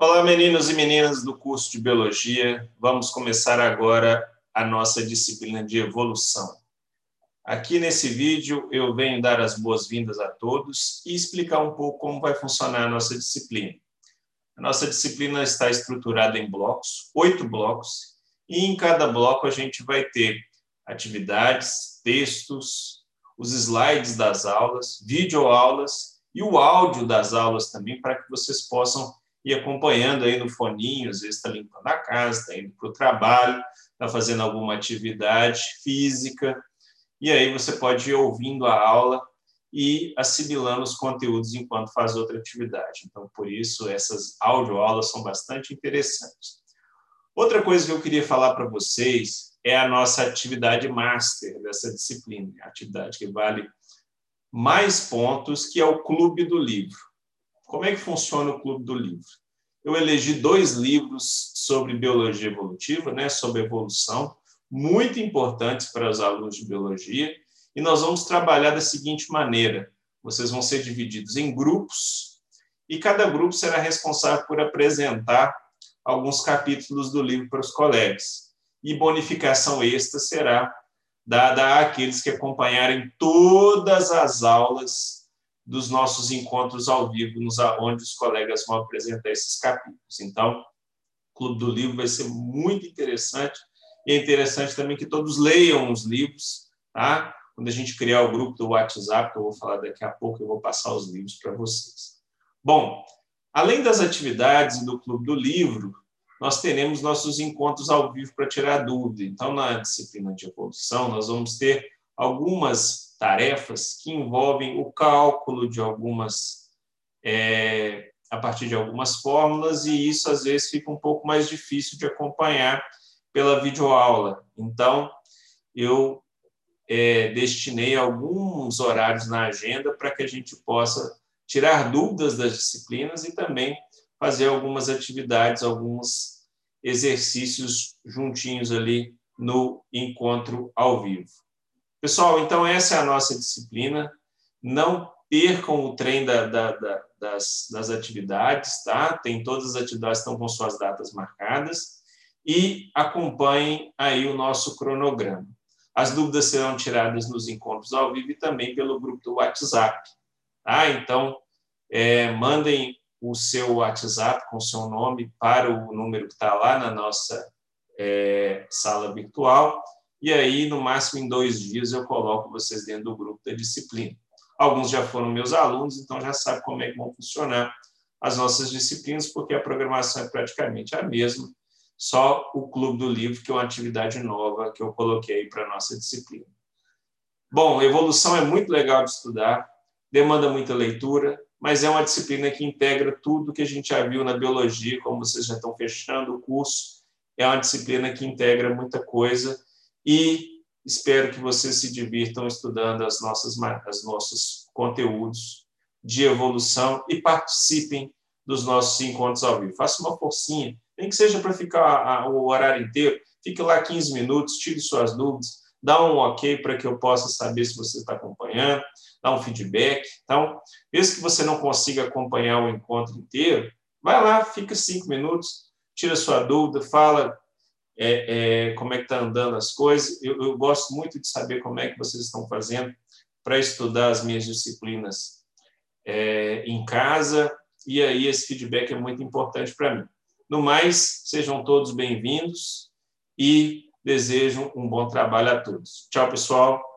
Olá, meninos e meninas do curso de Biologia. Vamos começar agora a nossa disciplina de evolução. Aqui nesse vídeo eu venho dar as boas-vindas a todos e explicar um pouco como vai funcionar a nossa disciplina. A nossa disciplina está estruturada em blocos, oito blocos, e em cada bloco a gente vai ter atividades, textos, os slides das aulas, videoaulas e o áudio das aulas também, para que vocês possam e acompanhando aí no foninho, às vezes está limpando a casa, está indo para o trabalho, está fazendo alguma atividade física, e aí você pode ir ouvindo a aula e assimilando os conteúdos enquanto faz outra atividade. Então, por isso, essas audioaulas são bastante interessantes. Outra coisa que eu queria falar para vocês é a nossa atividade master dessa disciplina, a atividade que vale mais pontos, que é o Clube do Livro. Como é que funciona o Clube do Livro? Eu elegi dois livros sobre biologia evolutiva, né, sobre evolução, muito importantes para os alunos de biologia, e nós vamos trabalhar da seguinte maneira: vocês vão ser divididos em grupos, e cada grupo será responsável por apresentar alguns capítulos do livro para os colegas. E bonificação extra será dada àqueles que acompanharem todas as aulas dos nossos encontros ao vivo, nos onde os colegas vão apresentar esses capítulos. Então, o Clube do Livro vai ser muito interessante e é interessante também que todos leiam os livros, tá? Quando a gente criar o grupo do WhatsApp, que eu vou falar daqui a pouco, eu vou passar os livros para vocês. Bom, além das atividades do Clube do Livro, nós teremos nossos encontros ao vivo para tirar dúvida. Então, na disciplina de evolução, nós vamos ter algumas tarefas que envolvem o cálculo de algumas, é, a partir de algumas fórmulas, e isso às vezes fica um pouco mais difícil de acompanhar pela videoaula. Então, eu é, destinei alguns horários na agenda para que a gente possa tirar dúvidas das disciplinas e também fazer algumas atividades, alguns exercícios juntinhos ali no encontro ao vivo. Pessoal, então essa é a nossa disciplina. Não percam o trem da, da, da, das, das atividades, tá? Tem todas as atividades estão com suas datas marcadas e acompanhem aí o nosso cronograma. As dúvidas serão tiradas nos encontros ao vivo e também pelo grupo do WhatsApp, tá? Então, é, mandem o seu WhatsApp com o seu nome para o número que está lá na nossa é, sala virtual e aí, no máximo em dois dias, eu coloco vocês dentro do grupo da disciplina. Alguns já foram meus alunos, então já sabem como é que vão funcionar as nossas disciplinas, porque a programação é praticamente a mesma, só o Clube do Livro, que é uma atividade nova que eu coloquei para a nossa disciplina. Bom, evolução é muito legal de estudar, demanda muita leitura, mas é uma disciplina que integra tudo que a gente já viu na biologia, como vocês já estão fechando o curso, é uma disciplina que integra muita coisa e espero que vocês se divirtam estudando as nossas os nossos conteúdos de evolução e participem dos nossos encontros ao vivo. Faça uma forcinha, nem que seja para ficar o horário inteiro, fique lá 15 minutos, tire suas dúvidas, dá um ok para que eu possa saber se você está acompanhando, dá um feedback. Então, mesmo que você não consiga acompanhar o encontro inteiro, vai lá, fica cinco minutos, tira sua dúvida, fala é, é, como é que está andando as coisas. Eu, eu, gosto muito de saber como é que vocês estão fazendo para estudar as minhas disciplinas é, em casa, e aí esse feedback é muito importante para mim. No mais, sejam todos bem-vindos e desejo um bom trabalho a todos. Tchau, pessoal.